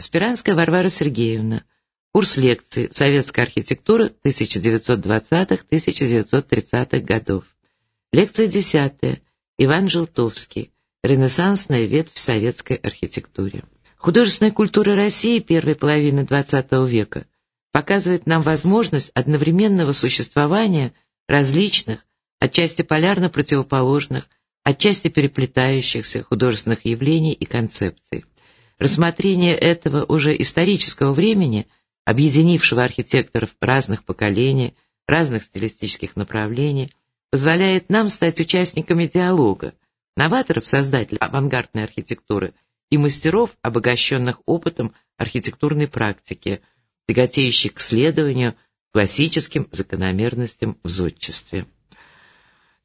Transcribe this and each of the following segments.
Спиранская Варвара Сергеевна. Курс лекций «Советская архитектура 1920-1930-х годов». Лекция десятая. Иван Желтовский. Ренессансная ветвь советской архитектуре. Художественная культура России первой половины XX века показывает нам возможность одновременного существования различных, отчасти полярно противоположных, отчасти переплетающихся художественных явлений и концепций. Рассмотрение этого уже исторического времени, объединившего архитекторов разных поколений, разных стилистических направлений, позволяет нам стать участниками диалога, новаторов, создателей авангардной архитектуры и мастеров, обогащенных опытом архитектурной практики, тяготеющих к следованию классическим закономерностям в зодчестве.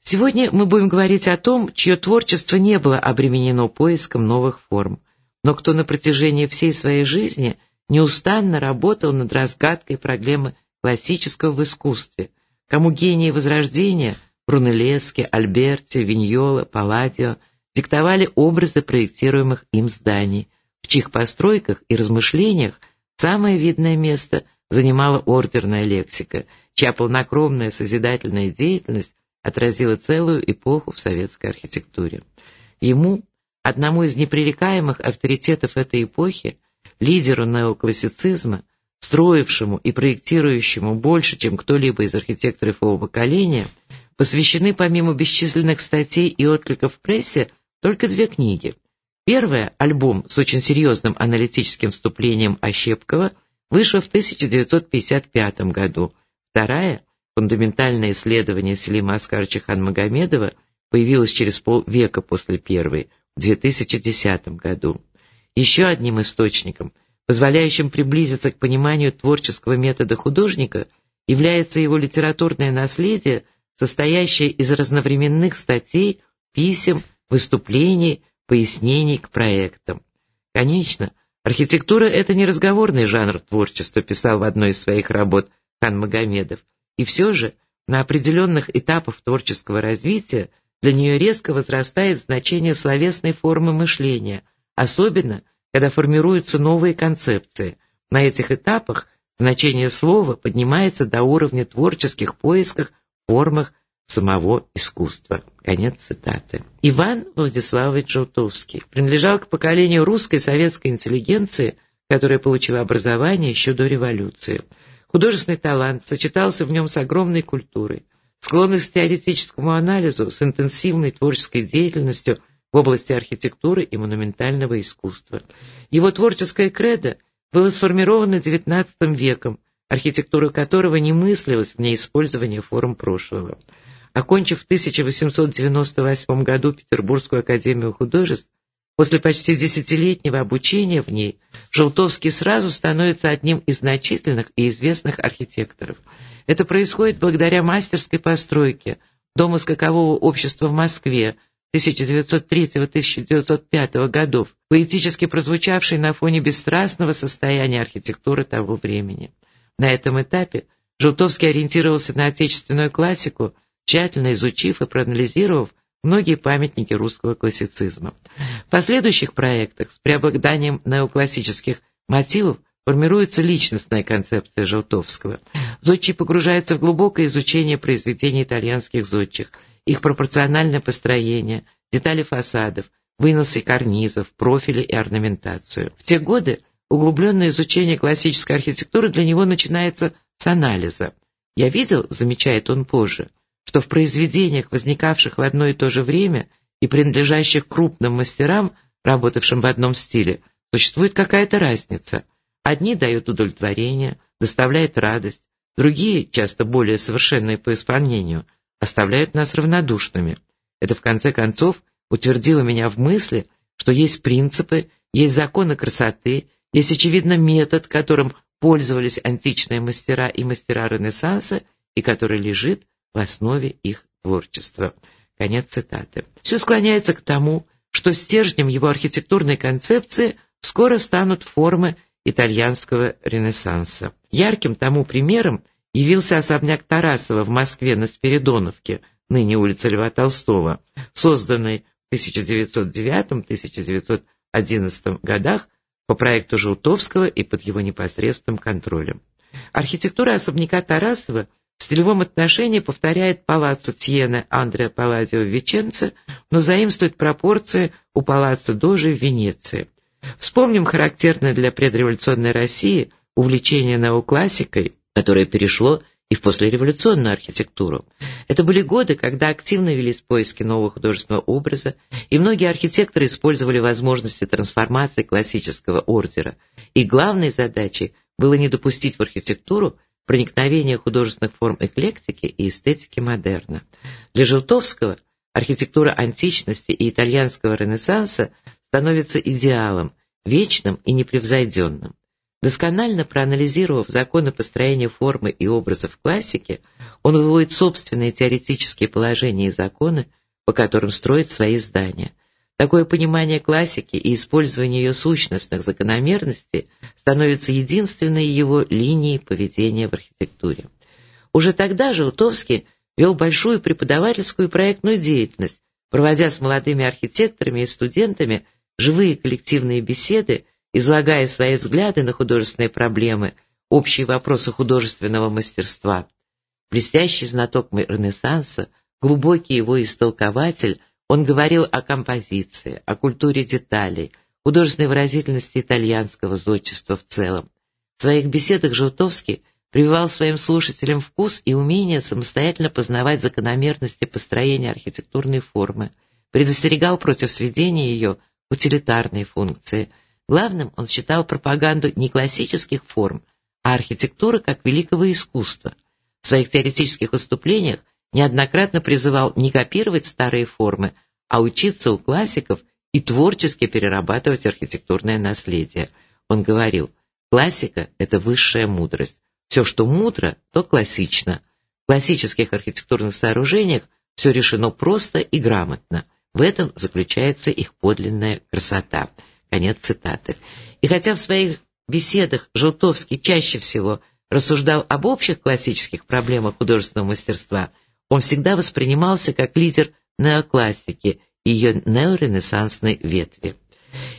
Сегодня мы будем говорить о том, чье творчество не было обременено поиском новых форм, но кто на протяжении всей своей жизни неустанно работал над разгадкой проблемы классического в искусстве, кому гении Возрождения Брунеллески, Альберти, Виньола, Палладио диктовали образы проектируемых им зданий, в чьих постройках и размышлениях самое видное место занимала ордерная лексика, чья полнокровная созидательная деятельность отразила целую эпоху в советской архитектуре. Ему, одному из непререкаемых авторитетов этой эпохи, лидеру неоклассицизма, строившему и проектирующему больше, чем кто-либо из архитекторов его поколения, посвящены помимо бесчисленных статей и откликов в прессе только две книги. Первая, альбом с очень серьезным аналитическим вступлением Ощепкова, вышла в 1955 году. Вторая, Фундаментальное исследование Селима Аскарча Ханмагомедова появилось через полвека после первой, 2010 году. Еще одним источником, позволяющим приблизиться к пониманию творческого метода художника, является его литературное наследие, состоящее из разновременных статей, писем, выступлений, пояснений к проектам. Конечно, архитектура – это не разговорный жанр творчества, писал в одной из своих работ Хан Магомедов, и все же на определенных этапах творческого развития для нее резко возрастает значение словесной формы мышления, особенно когда формируются новые концепции. На этих этапах значение слова поднимается до уровня творческих поисков формах самого искусства. Конец цитаты. Иван Владиславович Желтовский принадлежал к поколению русской советской интеллигенции, которая получила образование еще до революции. Художественный талант сочетался в нем с огромной культурой, склонность к теоретическому анализу с интенсивной творческой деятельностью в области архитектуры и монументального искусства. Его творческое кредо было сформировано XIX веком, архитектура которого не мыслилась вне использования форм прошлого. Окончив в 1898 году Петербургскую академию художеств, После почти десятилетнего обучения в ней Желтовский сразу становится одним из значительных и известных архитекторов. Это происходит благодаря мастерской постройке Дома скакового общества в Москве 1903-1905 годов, поэтически прозвучавшей на фоне бесстрастного состояния архитектуры того времени. На этом этапе Желтовский ориентировался на отечественную классику, тщательно изучив и проанализировав многие памятники русского классицизма. В последующих проектах с преобладанием неоклассических мотивов формируется личностная концепция Желтовского. Зодчий погружается в глубокое изучение произведений итальянских зодчих, их пропорциональное построение, детали фасадов, выносы карнизов, профили и орнаментацию. В те годы углубленное изучение классической архитектуры для него начинается с анализа. «Я видел, — замечает он позже, — что в произведениях, возникавших в одно и то же время и принадлежащих крупным мастерам, работавшим в одном стиле, существует какая-то разница. Одни дают удовлетворение, доставляют радость, другие, часто более совершенные по исполнению, оставляют нас равнодушными. Это, в конце концов, утвердило меня в мысли, что есть принципы, есть законы красоты, есть, очевидно, метод, которым пользовались античные мастера и мастера Ренессанса, и который лежит в основе их творчества. Конец цитаты. Все склоняется к тому, что стержнем его архитектурной концепции скоро станут формы итальянского ренессанса. Ярким тому примером явился особняк Тарасова в Москве на Спиридоновке, ныне улица Льва Толстого, созданный в 1909-1911 годах по проекту Желтовского и под его непосредственным контролем. Архитектура особняка Тарасова в стилевом отношении повторяет палаццо Тьене Андреа Палладио в Веченце, но заимствует пропорции у палаццо Дожи в Венеции. Вспомним характерное для предреволюционной России увлечение неоклассикой, которое перешло и в послереволюционную архитектуру. Это были годы, когда активно велись поиски нового художественного образа, и многие архитекторы использовали возможности трансформации классического ордера. И главной задачей было не допустить в архитектуру проникновения художественных форм эклектики и эстетики модерна. Для Желтовского архитектура античности и итальянского ренессанса становится идеалом, вечным и непревзойденным. Досконально проанализировав законы построения формы и образов классики, он выводит собственные теоретические положения и законы, по которым строит свои здания. Такое понимание классики и использование ее сущностных закономерностей становится единственной его линией поведения в архитектуре. Уже тогда Желтовский вел большую преподавательскую и проектную деятельность, проводя с молодыми архитекторами и студентами живые коллективные беседы излагая свои взгляды на художественные проблемы, общие вопросы художественного мастерства. Блестящий знаток Ренессанса, глубокий его истолкователь, он говорил о композиции, о культуре деталей, художественной выразительности итальянского зодчества в целом. В своих беседах Желтовский прививал своим слушателям вкус и умение самостоятельно познавать закономерности построения архитектурной формы, предостерегал против сведения ее утилитарной функции – Главным он считал пропаганду не классических форм, а архитектуры как великого искусства. В своих теоретических выступлениях неоднократно призывал не копировать старые формы, а учиться у классиков и творчески перерабатывать архитектурное наследие. Он говорил, классика – это высшая мудрость. Все, что мудро, то классично. В классических архитектурных сооружениях все решено просто и грамотно. В этом заключается их подлинная красота – Конец цитаты. И хотя в своих беседах Желтовский чаще всего рассуждал об общих классических проблемах художественного мастерства, он всегда воспринимался как лидер неоклассики и ее неоренессансной ветви.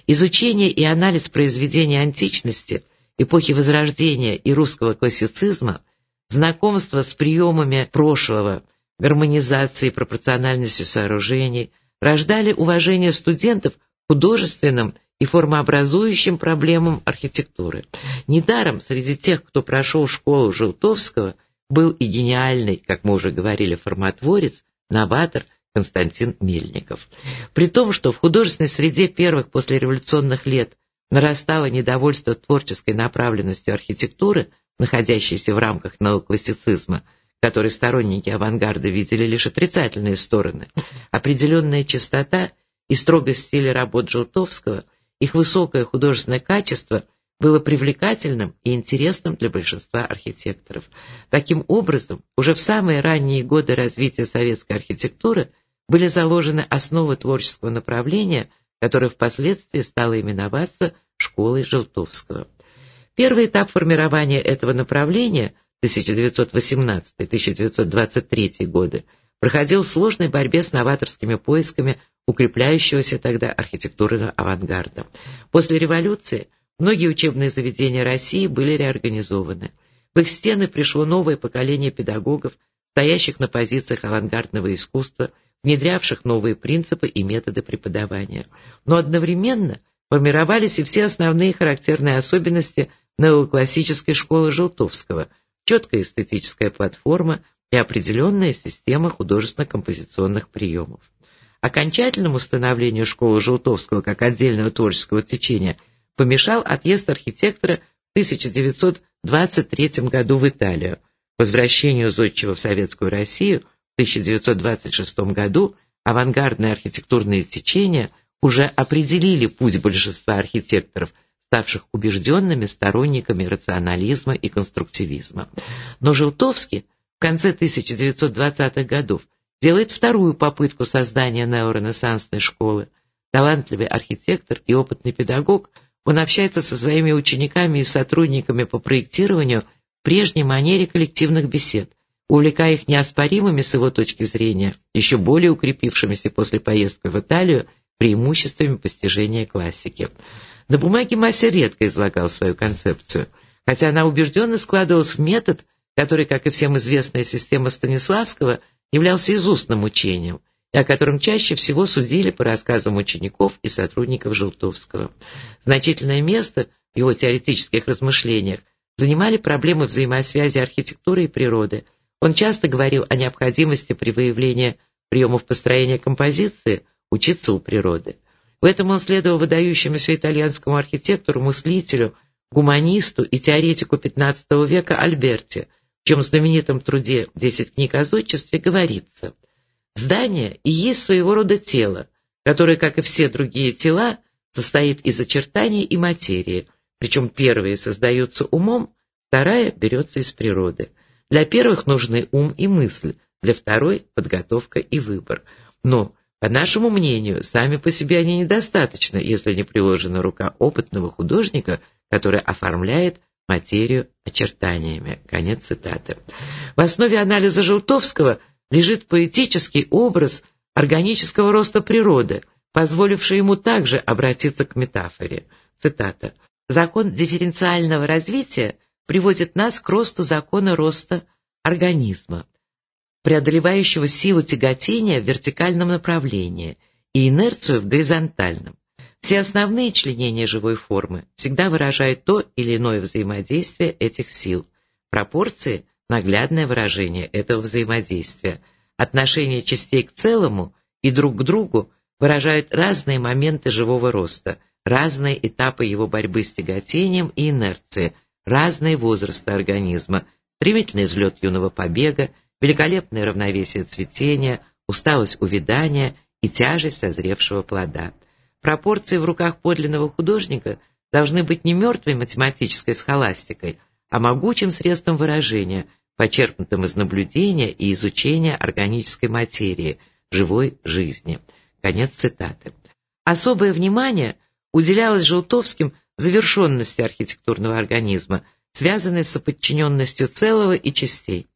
Изучение и анализ произведений античности, эпохи Возрождения и русского классицизма, знакомство с приемами прошлого, гармонизацией и пропорциональностью сооружений рождали уважение студентов к художественным и формообразующим проблемам архитектуры. Недаром среди тех, кто прошел школу Желтовского, был и гениальный, как мы уже говорили, формотворец, новатор Константин Мельников. При том, что в художественной среде первых послереволюционных лет нарастало недовольство творческой направленностью архитектуры, находящейся в рамках неоклассицизма, который сторонники авангарда видели лишь отрицательные стороны, определенная чистота и строгость стиля работ Желтовского – их высокое художественное качество было привлекательным и интересным для большинства архитекторов. Таким образом, уже в самые ранние годы развития советской архитектуры были заложены основы творческого направления, которое впоследствии стало именоваться школой Желтовского. Первый этап формирования этого направления 1918-1923 годы проходил в сложной борьбе с новаторскими поисками укрепляющегося тогда архитектурного авангарда. После революции многие учебные заведения России были реорганизованы. В их стены пришло новое поколение педагогов, стоящих на позициях авангардного искусства, внедрявших новые принципы и методы преподавания. Но одновременно формировались и все основные характерные особенности неоклассической школы Желтовского, четкая эстетическая платформа и определенная система художественно-композиционных приемов. Окончательному становлению школы Желтовского как отдельного творческого течения помешал отъезд архитектора в 1923 году в Италию. Возвращению Зодчего в Советскую Россию в 1926 году авангардные архитектурные течения уже определили путь большинства архитекторов, ставших убежденными сторонниками рационализма и конструктивизма. Но Желтовский в конце 1920-х годов делает вторую попытку создания неоренессансной школы. Талантливый архитектор и опытный педагог, он общается со своими учениками и сотрудниками по проектированию в прежней манере коллективных бесед, увлекая их неоспоримыми с его точки зрения, еще более укрепившимися после поездки в Италию, преимуществами постижения классики. На бумаге мастер редко излагал свою концепцию, хотя она убежденно складывалась в метод, который, как и всем известная система Станиславского, являлся изустным учением, о котором чаще всего судили по рассказам учеников и сотрудников Желтовского. Значительное место в его теоретических размышлениях занимали проблемы взаимосвязи архитектуры и природы. Он часто говорил о необходимости при выявлении приемов построения композиции учиться у природы. В этом он следовал выдающемуся итальянскому архитектору, мыслителю, гуманисту и теоретику XV века Альберти, в чем знаменитом труде «Десять книг о зодчестве» говорится «Здание и есть своего рода тело, которое, как и все другие тела, состоит из очертаний и материи, причем первые создаются умом, вторая берется из природы. Для первых нужны ум и мысль, для второй – подготовка и выбор. Но, по нашему мнению, сами по себе они недостаточны, если не приложена рука опытного художника, который оформляет материю очертаниями. Конец цитаты. В основе анализа Желтовского лежит поэтический образ органического роста природы, позволивший ему также обратиться к метафоре. Цитата. Закон дифференциального развития приводит нас к росту закона роста организма, преодолевающего силу тяготения в вертикальном направлении и инерцию в горизонтальном. Все основные членения живой формы всегда выражают то или иное взаимодействие этих сил. Пропорции – наглядное выражение этого взаимодействия. Отношение частей к целому и друг к другу выражают разные моменты живого роста, разные этапы его борьбы с тяготением и инерцией, разные возрасты организма, стремительный взлет юного побега, великолепное равновесие цветения, усталость увядания и тяжесть созревшего плода. Пропорции в руках подлинного художника должны быть не мертвой математической схоластикой, а могучим средством выражения, почерпнутым из наблюдения и изучения органической материи, живой жизни. Конец цитаты. Особое внимание уделялось Желтовским завершенности архитектурного организма, связанной с подчиненностью целого и частей.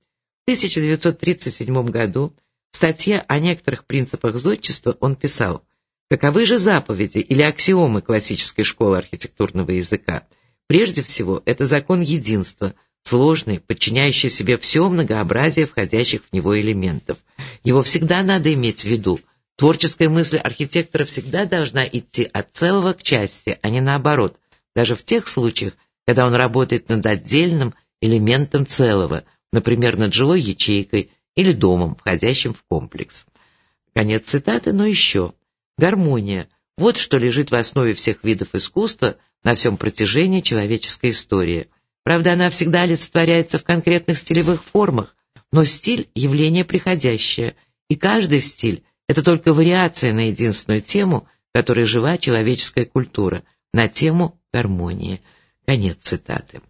В 1937 году в статье о некоторых принципах зодчества он писал «Каковы же заповеди или аксиомы классической школы архитектурного языка? Прежде всего, это закон единства, сложный, подчиняющий себе все многообразие входящих в него элементов. Его всегда надо иметь в виду – Творческая мысль архитектора всегда должна идти от целого к части, а не наоборот, даже в тех случаях, когда он работает над отдельным элементом целого, например, над жилой ячейкой или домом, входящим в комплекс. Конец цитаты, но еще. Гармония. Вот что лежит в основе всех видов искусства на всем протяжении человеческой истории. Правда, она всегда олицетворяется в конкретных стилевых формах, но стиль – явление приходящее, и каждый стиль это только вариация на единственную тему, которой жива человеческая культура, на тему гармонии. Конец цитаты.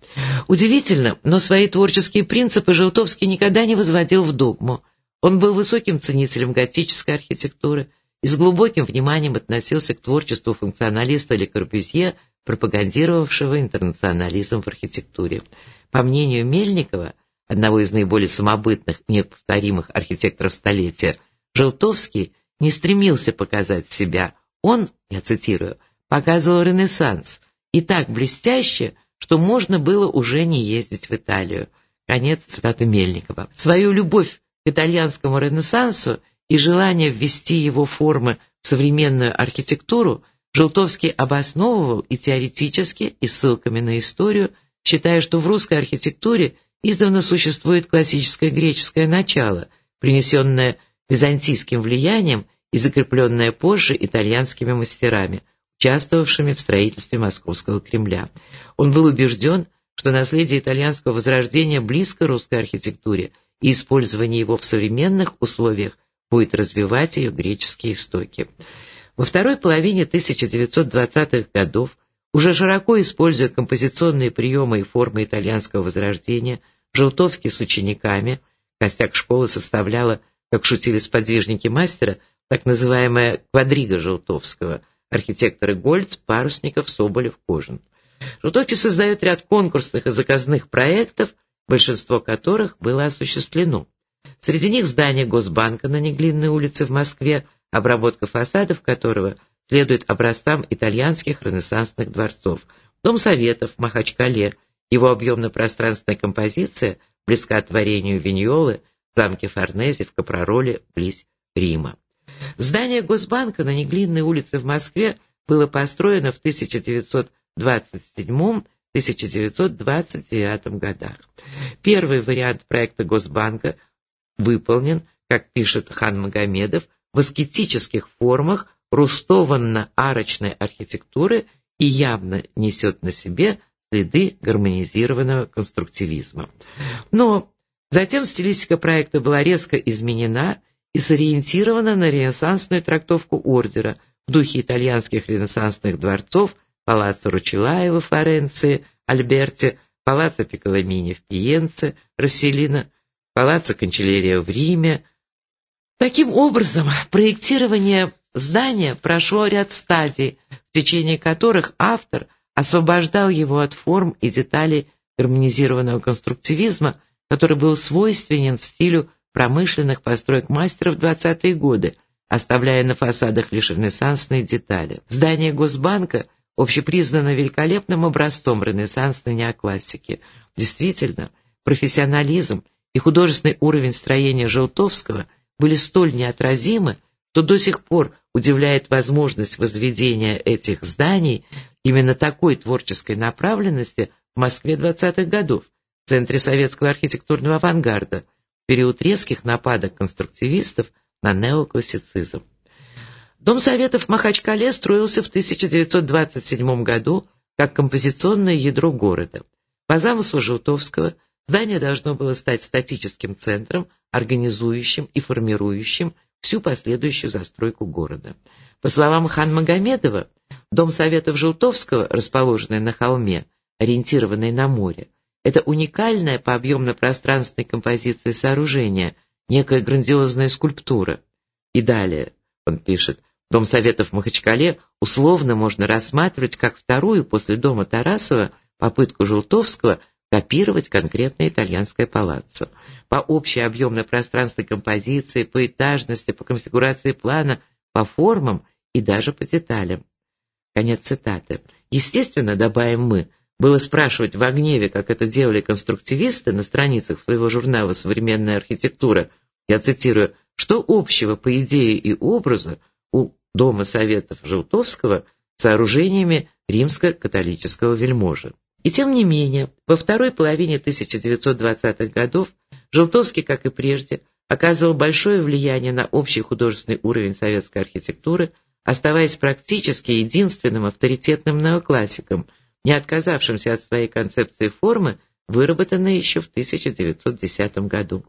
Удивительно, но свои творческие принципы Желтовский никогда не возводил в догму. Он был высоким ценителем готической архитектуры и с глубоким вниманием относился к творчеству функционалиста Ле Корбюзье, пропагандировавшего интернационализм в архитектуре. По мнению Мельникова, одного из наиболее самобытных и неповторимых архитекторов столетия, Желтовский не стремился показать себя. Он, я цитирую, показывал Ренессанс, и так блестяще, что можно было уже не ездить в Италию. Конец цитаты Мельникова. Свою любовь к итальянскому Ренессансу и желание ввести его формы в современную архитектуру Желтовский обосновывал и теоретически, и ссылками на историю, считая, что в русской архитектуре издавна существует классическое греческое начало, принесенное византийским влиянием и закрепленная позже итальянскими мастерами, участвовавшими в строительстве Московского Кремля. Он был убежден, что наследие итальянского возрождения близко русской архитектуре, и использование его в современных условиях будет развивать ее греческие истоки. Во второй половине 1920-х годов, уже широко используя композиционные приемы и формы итальянского возрождения, Желтовский с учениками, костяк школы составляла как шутили сподвижники мастера, так называемая квадрига Желтовского, архитекторы Гольц, Парусников, Соболев, Кожин. Желтовский создает ряд конкурсных и заказных проектов, большинство которых было осуществлено. Среди них здание Госбанка на Неглинной улице в Москве, обработка фасадов которого следует образцам итальянских ренессансных дворцов. Дом Советов в Махачкале, его объемно-пространственная композиция близка творению Виньолы, замке Форнезе в Капророле, близ Рима. Здание Госбанка на Неглинной улице в Москве было построено в 1927-1929 годах. Первый вариант проекта Госбанка выполнен, как пишет Хан Магомедов, в аскетических формах рустованно-арочной архитектуры и явно несет на себе следы гармонизированного конструктивизма. Но затем стилистика проекта была резко изменена и сориентирована на ренессансную трактовку ордера в духе итальянских ренессансных дворцов Палаццо Ручелаева в Флоренции, Альберте, Палаццо Пиколамини в Пиенце, Расселино, Палаццо Канчелерия в Риме. Таким образом, проектирование здания прошло ряд стадий, в течение которых автор освобождал его от форм и деталей гармонизированного конструктивизма, который был свойственен стилю промышленных построек мастеров в 20-е годы, оставляя на фасадах лишь ренессансные детали. Здание Госбанка общепризнано великолепным образцом ренессансной неоклассики. Действительно, профессионализм и художественный уровень строения Желтовского были столь неотразимы, что до сих пор удивляет возможность возведения этих зданий именно такой творческой направленности в Москве 20-х годов, в центре советского архитектурного авангарда, период резких нападок конструктивистов на неоклассицизм. Дом Советов в Махачкале строился в 1927 году как композиционное ядро города. По замыслу Желтовского здание должно было стать статическим центром, организующим и формирующим всю последующую застройку города. По словам Хан Магомедова, Дом Советов Желтовского, расположенный на холме, ориентированный на море, это уникальная по объемно-пространственной композиции сооружения, некая грандиозная скульптура. И далее, он пишет, Дом Советов в Махачкале условно можно рассматривать как вторую после дома Тарасова попытку Желтовского копировать конкретное итальянское палаццо. По общей объемно-пространственной композиции, по этажности, по конфигурации плана, по формам и даже по деталям. Конец цитаты. Естественно, добавим мы, было спрашивать в гневе, как это делали конструктивисты на страницах своего журнала «Современная архитектура», я цитирую, что общего по идее и образу у Дома Советов Желтовского с сооружениями римско-католического вельможи. И тем не менее, во второй половине 1920-х годов Желтовский, как и прежде, оказывал большое влияние на общий художественный уровень советской архитектуры, оставаясь практически единственным авторитетным неоклассиком – не отказавшимся от своей концепции формы, выработанной еще в 1910 году.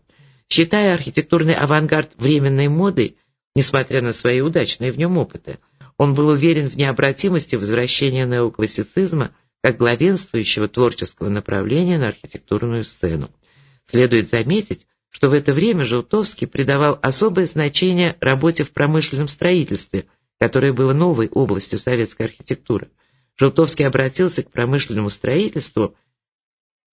Считая архитектурный авангард временной модой, несмотря на свои удачные в нем опыты, он был уверен в необратимости возвращения неоклассицизма как главенствующего творческого направления на архитектурную сцену. Следует заметить, что в это время Желтовский придавал особое значение работе в промышленном строительстве, которое было новой областью советской архитектуры. Желтовский обратился к промышленному строительству,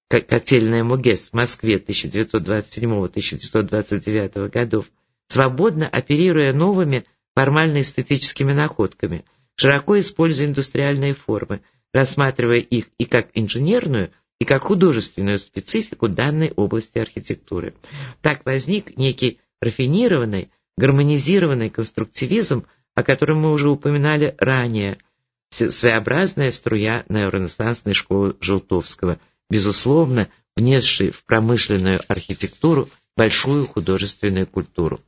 как котельная МУГЕС в Москве 1927-1929 годов, свободно оперируя новыми формально-эстетическими находками, широко используя индустриальные формы, рассматривая их и как инженерную, и как художественную специфику данной области архитектуры. Так возник некий рафинированный, гармонизированный конструктивизм, о котором мы уже упоминали ранее – своеобразная струя неоренессансной школы Желтовского, безусловно, внесшей в промышленную архитектуру большую художественную культуру.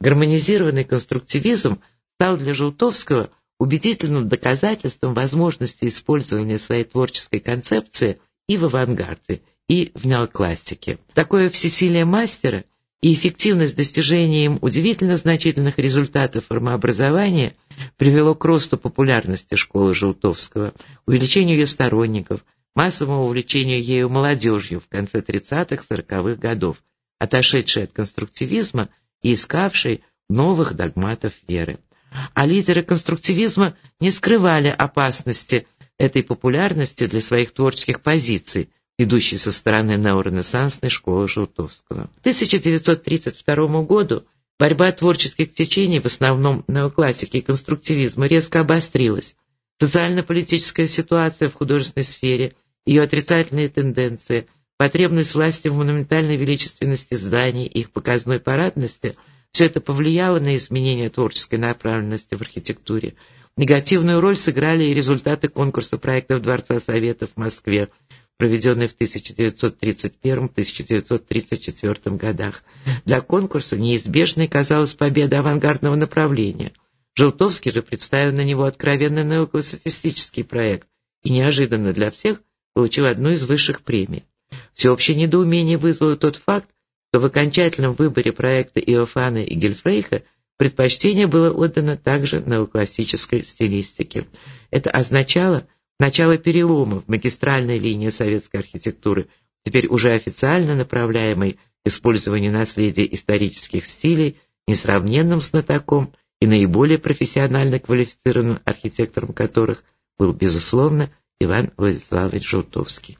Гармонизированный конструктивизм стал для Желтовского убедительным доказательством возможности использования своей творческой концепции и в авангарде, и в неоклассике. Такое всесилие мастера и эффективность достижения им удивительно значительных результатов формообразования привело к росту популярности школы Желтовского, увеличению ее сторонников, массовому увлечению ею молодежью в конце 30-40-х годов, отошедшей от конструктивизма и искавшей новых догматов веры. А лидеры конструктивизма не скрывали опасности этой популярности для своих творческих позиций – идущий со стороны неоренессансной школы Желтовского. К 1932 году Борьба творческих течений, в основном неоклассики и конструктивизма, резко обострилась. Социально-политическая ситуация в художественной сфере, ее отрицательные тенденции, потребность власти в монументальной величественности зданий и их показной парадности – все это повлияло на изменение творческой направленности в архитектуре. Негативную роль сыграли и результаты конкурса проектов Дворца Советов в Москве, проведенный в 1931-1934 годах. Для конкурса неизбежной казалась победа авангардного направления. Желтовский же представил на него откровенно неоклассицистический проект и неожиданно для всех получил одну из высших премий. Всеобщее недоумение вызвал тот факт, что в окончательном выборе проекта Иофана и Гельфрейха предпочтение было отдано также неоклассической стилистике. Это означало начало перелома в магистральной линии советской архитектуры, теперь уже официально направляемой к использованию наследия исторических стилей, несравненным знатоком и наиболее профессионально квалифицированным архитектором которых был, безусловно, Иван Владиславович Желтовский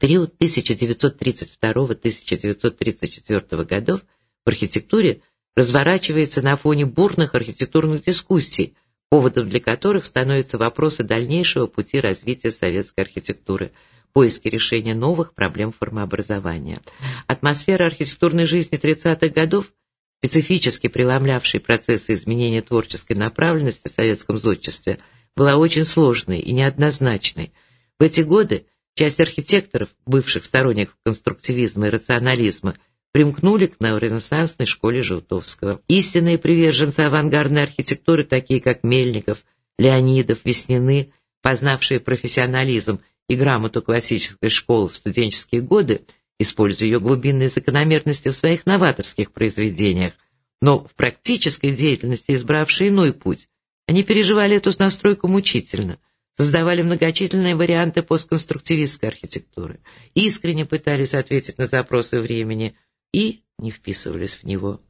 период 1932-1934 годов в архитектуре разворачивается на фоне бурных архитектурных дискуссий, поводом для которых становятся вопросы дальнейшего пути развития советской архитектуры, поиски решения новых проблем формообразования. Атмосфера архитектурной жизни 30-х годов, специфически преломлявшей процессы изменения творческой направленности в советском зодчестве, была очень сложной и неоднозначной. В эти годы Часть архитекторов, бывших сторонников конструктивизма и рационализма, примкнули к неоренессансной школе Желтовского. Истинные приверженцы авангардной архитектуры, такие как Мельников, Леонидов, Веснины, познавшие профессионализм и грамоту классической школы в студенческие годы, используя ее глубинные закономерности в своих новаторских произведениях, но в практической деятельности избравшие иной путь. Они переживали эту настройку мучительно – создавали многочисленные варианты постконструктивистской архитектуры, искренне пытались ответить на запросы времени и не вписывались в него.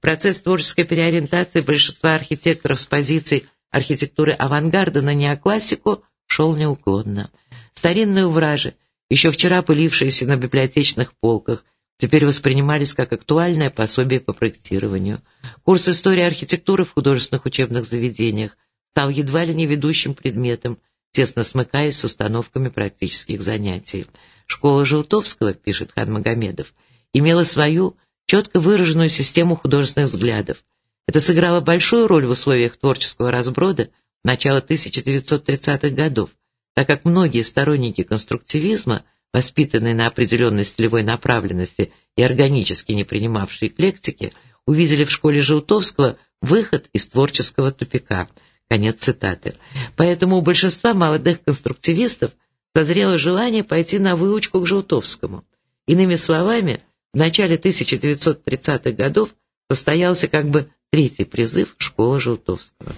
Процесс творческой переориентации большинства архитекторов с позиций архитектуры авангарда на неоклассику шел неуклонно. Старинные увражи, еще вчера пылившиеся на библиотечных полках, теперь воспринимались как актуальное пособие по проектированию. Курс истории архитектуры в художественных учебных заведениях стал едва ли не ведущим предметом, тесно смыкаясь с установками практических занятий. Школа Желтовского, пишет Хан Магомедов, имела свою четко выраженную систему художественных взглядов. Это сыграло большую роль в условиях творческого разброда начала 1930-х годов, так как многие сторонники конструктивизма, воспитанные на определенной стилевой направленности и органически не принимавшие эклектики, увидели в школе Желтовского выход из творческого тупика – Конец цитаты. Поэтому у большинства молодых конструктивистов созрело желание пойти на выучку к Желтовскому. Иными словами, в начале 1930-х годов состоялся как бы третий призыв школы Желтовского.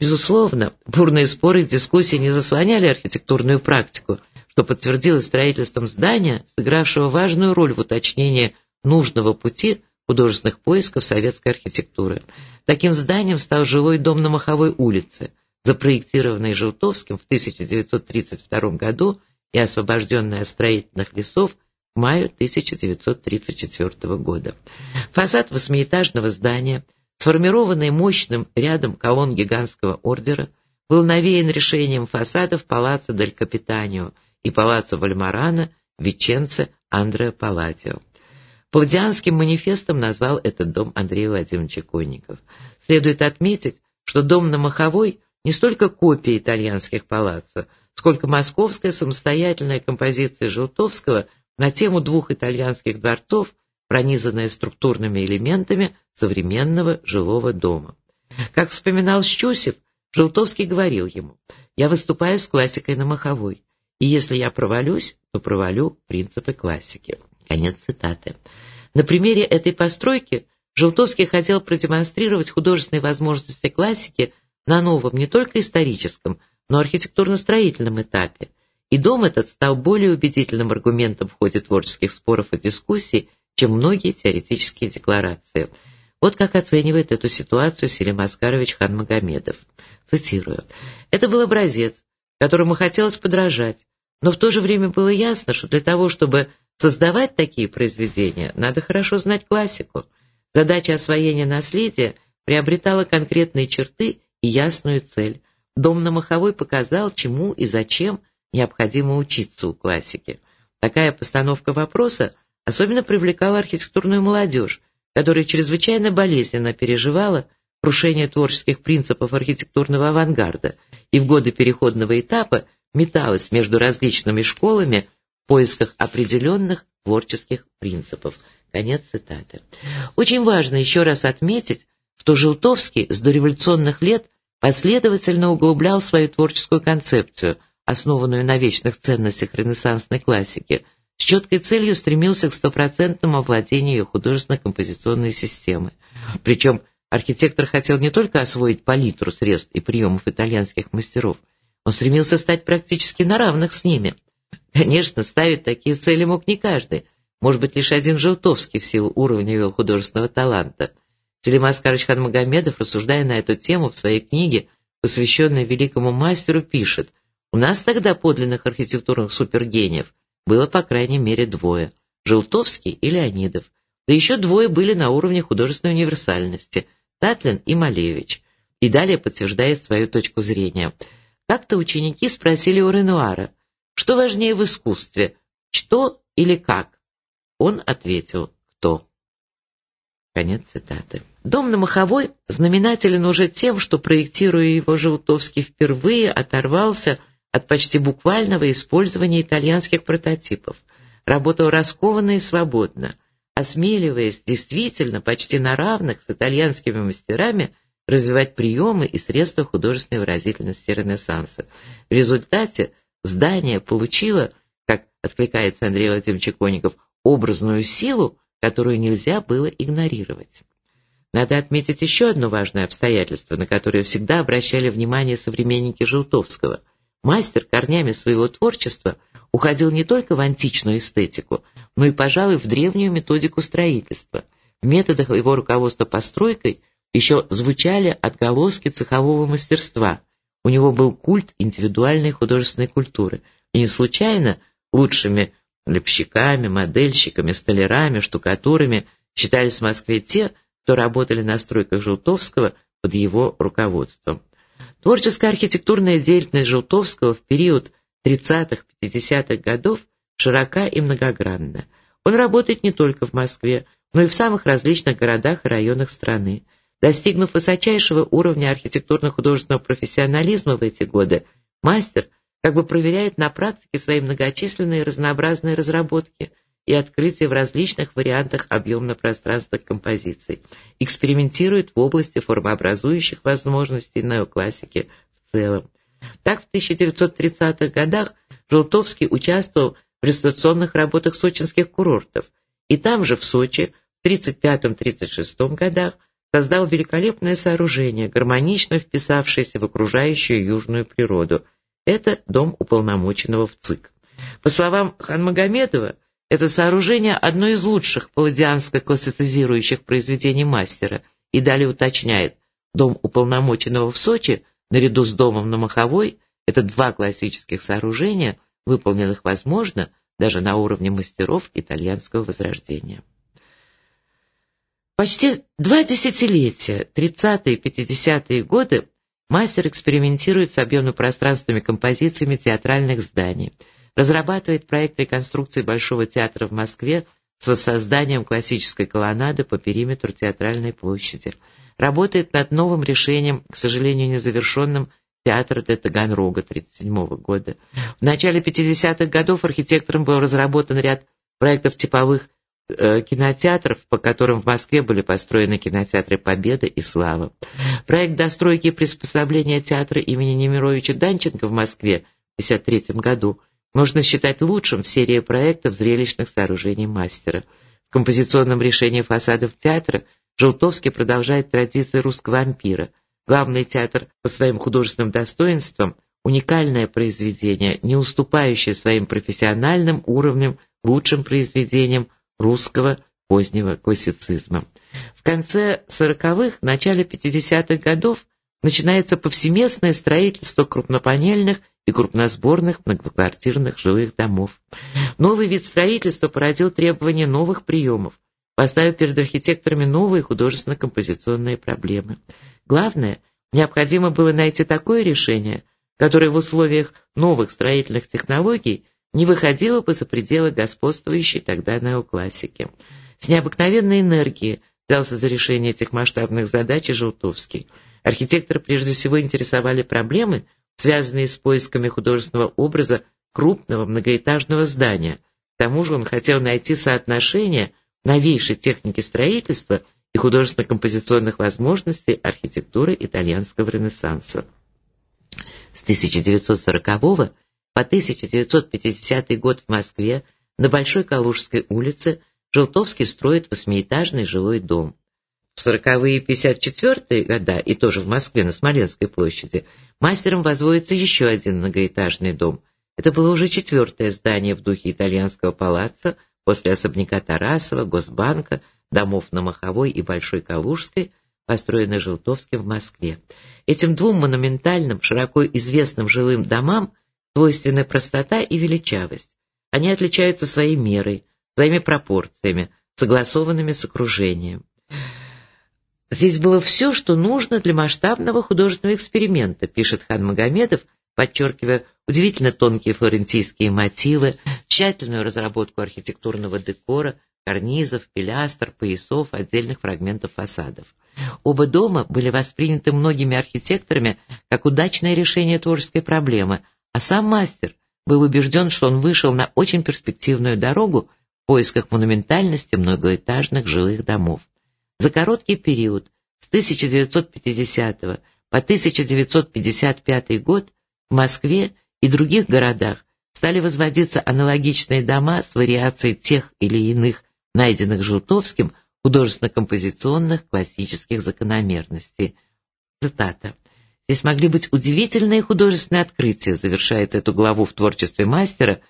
Безусловно, бурные споры и дискуссии не заслоняли архитектурную практику, что подтвердилось строительством здания, сыгравшего важную роль в уточнении нужного пути художественных поисков советской архитектуры. Таким зданием стал жилой дом на Маховой улице, запроектированный Желтовским в 1932 году и освобожденный от строительных лесов в мае 1934 года. Фасад восьмиэтажного здания, сформированный мощным рядом колонн гигантского ордера, был навеян решением фасадов Палаццо дель Капитанио и Палаццо Вальмарана Веченце Андреа Палладио. Павдианским манифестом назвал этот дом Андрей Владимирович Конников. Следует отметить, что дом на Маховой не столько копия итальянских палаццо, сколько московская самостоятельная композиция Желтовского на тему двух итальянских дворцов, пронизанная структурными элементами современного жилого дома. Как вспоминал Щусев, Желтовский говорил ему, «Я выступаю с классикой на Маховой, и если я провалюсь, то провалю принципы классики». Конец цитаты. На примере этой постройки Желтовский хотел продемонстрировать художественные возможности классики на новом не только историческом, но архитектурно-строительном этапе. И дом этот стал более убедительным аргументом в ходе творческих споров и дискуссий, чем многие теоретические декларации. Вот как оценивает эту ситуацию Селим Аскарович Ханмагомедов. Цитирую. «Это был образец, которому хотелось подражать, но в то же время было ясно, что для того, чтобы Создавать такие произведения надо хорошо знать классику. Задача освоения наследия приобретала конкретные черты и ясную цель. Дом на Маховой показал, чему и зачем необходимо учиться у классики. Такая постановка вопроса особенно привлекала архитектурную молодежь, которая чрезвычайно болезненно переживала крушение творческих принципов архитектурного авангарда и в годы переходного этапа металась между различными школами поисках определенных творческих принципов. Конец цитаты. Очень важно еще раз отметить, что Желтовский с дореволюционных лет последовательно углублял свою творческую концепцию, основанную на вечных ценностях ренессансной классики, с четкой целью стремился к стопроцентному овладению ее художественно-композиционной системы. Причем архитектор хотел не только освоить палитру средств и приемов итальянских мастеров, он стремился стать практически на равных с ними. Конечно, ставить такие цели мог не каждый, может быть, лишь один Желтовский в силу уровня его художественного таланта. Селим Аскарович Ханмагомедов, рассуждая на эту тему в своей книге, посвященной великому мастеру, пишет, «У нас тогда подлинных архитектурных супергениев было по крайней мере двое – Желтовский и Леонидов. Да еще двое были на уровне художественной универсальности – Татлин и Малевич. И далее подтверждает свою точку зрения. Как-то ученики спросили у Ренуара, что важнее в искусстве – что или как? Он ответил «кто?». Конец цитаты. Дом на Маховой знаменателен уже тем, что, проектируя его Желтовский впервые, оторвался – от почти буквального использования итальянских прототипов, работал раскованно и свободно, осмеливаясь действительно почти на равных с итальянскими мастерами развивать приемы и средства художественной выразительности Ренессанса. В результате здание получило, как откликается Андрей Владимирович Коников, образную силу, которую нельзя было игнорировать. Надо отметить еще одно важное обстоятельство, на которое всегда обращали внимание современники Желтовского – Мастер корнями своего творчества уходил не только в античную эстетику, но и, пожалуй, в древнюю методику строительства. В методах его руководства постройкой еще звучали отголоски цехового мастерства. У него был культ индивидуальной художественной культуры. И не случайно лучшими лепщиками, модельщиками, столярами, штукатурами считались в Москве те, кто работали на стройках Желтовского под его руководством. Творческая архитектурная деятельность Желтовского в период 30-50-х годов широка и многогранна. Он работает не только в Москве, но и в самых различных городах и районах страны. Достигнув высочайшего уровня архитектурно-художественного профессионализма в эти годы, мастер как бы проверяет на практике свои многочисленные разнообразные разработки – и открытия в различных вариантах объемно-пространственных композиций, экспериментирует в области формообразующих возможностей неоклассики в целом. Так, в 1930-х годах Желтовский участвовал в реставрационных работах сочинских курортов, и там же, в Сочи, в 1935-1936 годах создал великолепное сооружение, гармонично вписавшееся в окружающую южную природу. Это дом уполномоченного в ЦИК. По словам Ханмагомедова, это сооружение – одно из лучших палладианско-классицизирующих произведений мастера и далее уточняет, дом уполномоченного в Сочи, наряду с домом на Маховой, это два классических сооружения, выполненных, возможно, даже на уровне мастеров итальянского возрождения. Почти два десятилетия, 30-е и 50-е годы, мастер экспериментирует с объемно-пространственными композициями театральных зданий – разрабатывает проект реконструкции Большого театра в Москве с воссозданием классической колоннады по периметру театральной площади. Работает над новым решением, к сожалению, незавершенным, театра де Таганрога 1937 года. В начале 50-х годов архитектором был разработан ряд проектов типовых кинотеатров, по которым в Москве были построены кинотеатры «Победа» и «Слава». Проект достройки и приспособления театра имени Немировича Данченко в Москве в 1953 году – можно считать лучшим в серии проектов зрелищных сооружений мастера. В композиционном решении фасадов театра Желтовский продолжает традиции русского ампира. Главный театр по своим художественным достоинствам – уникальное произведение, не уступающее своим профессиональным уровнем лучшим произведениям русского позднего классицизма. В конце 40-х, начале 50-х годов начинается повсеместное строительство крупнопанельных и крупносборных многоквартирных жилых домов. Новый вид строительства породил требования новых приемов, поставив перед архитекторами новые художественно-композиционные проблемы. Главное, необходимо было найти такое решение, которое в условиях новых строительных технологий не выходило бы за пределы господствующей тогда неоклассики. С необыкновенной энергией взялся за решение этих масштабных задач и Желтовский. Архитекторы прежде всего интересовали проблемы, связанные с поисками художественного образа крупного многоэтажного здания. К тому же он хотел найти соотношение новейшей техники строительства и художественно-композиционных возможностей архитектуры итальянского ренессанса. С 1940 по 1950 год в Москве на Большой Калужской улице Желтовский строит восьмиэтажный жилой дом. В 40-е и 54-е года, и тоже в Москве на Смоленской площади, мастером возводится еще один многоэтажный дом. Это было уже четвертое здание в духе итальянского палаца после особняка Тарасова, Госбанка, домов на Маховой и Большой Калужской, построенное Желтовским в Москве. Этим двум монументальным, широко известным жилым домам свойственны простота и величавость. Они отличаются своей мерой, своими пропорциями, согласованными с окружением. Здесь было все, что нужно для масштабного художественного эксперимента, пишет хан Магомедов, подчеркивая удивительно тонкие флорентийские мотивы, тщательную разработку архитектурного декора, карнизов, пилястр, поясов, отдельных фрагментов фасадов. Оба дома были восприняты многими архитекторами как удачное решение творческой проблемы, а сам мастер был убежден, что он вышел на очень перспективную дорогу в поисках монументальности многоэтажных жилых домов. За короткий период с 1950 по 1955 год в Москве и других городах стали возводиться аналогичные дома с вариацией тех или иных найденных Желтовским художественно-композиционных классических закономерностей. Цитата. Здесь могли быть удивительные художественные открытия, завершает эту главу в творчестве мастера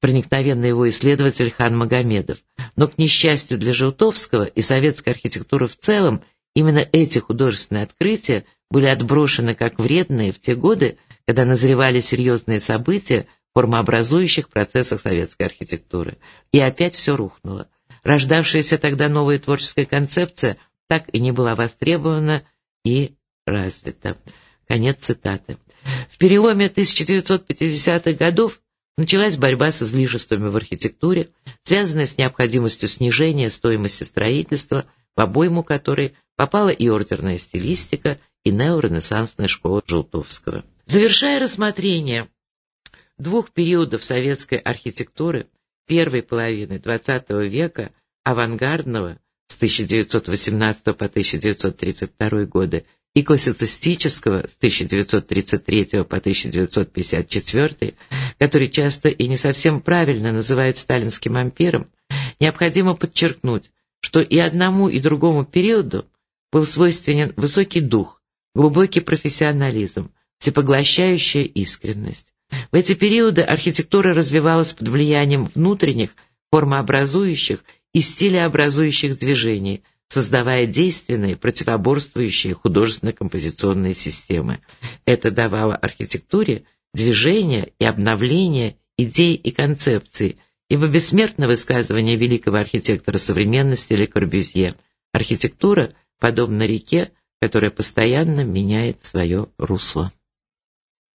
проникновенный его исследователь Хан Магомедов. Но, к несчастью для Желтовского и советской архитектуры в целом, именно эти художественные открытия были отброшены как вредные в те годы, когда назревали серьезные события в формообразующих процессах советской архитектуры. И опять все рухнуло. Рождавшаяся тогда новая творческая концепция так и не была востребована и развита. Конец цитаты. В переломе 1950-х годов началась борьба с излишествами в архитектуре, связанная с необходимостью снижения стоимости строительства, в обойму которой попала и ордерная стилистика, и неоренессансная школа Желтовского. Завершая рассмотрение двух периодов советской архитектуры первой половины XX века, авангардного с 1918 по 1932 годы и классицистического с 1933 по 1954, который часто и не совсем правильно называют сталинским ампиром, необходимо подчеркнуть, что и одному, и другому периоду был свойственен высокий дух, глубокий профессионализм, всепоглощающая искренность. В эти периоды архитектура развивалась под влиянием внутренних, формообразующих и стилеобразующих движений – создавая действенные, противоборствующие художественно-композиционные системы. Это давало архитектуре движение и обновление идей и концепций, ибо бессмертно высказывание великого архитектора современности Ле Корбюзье «Архитектура подобна реке, которая постоянно меняет свое русло».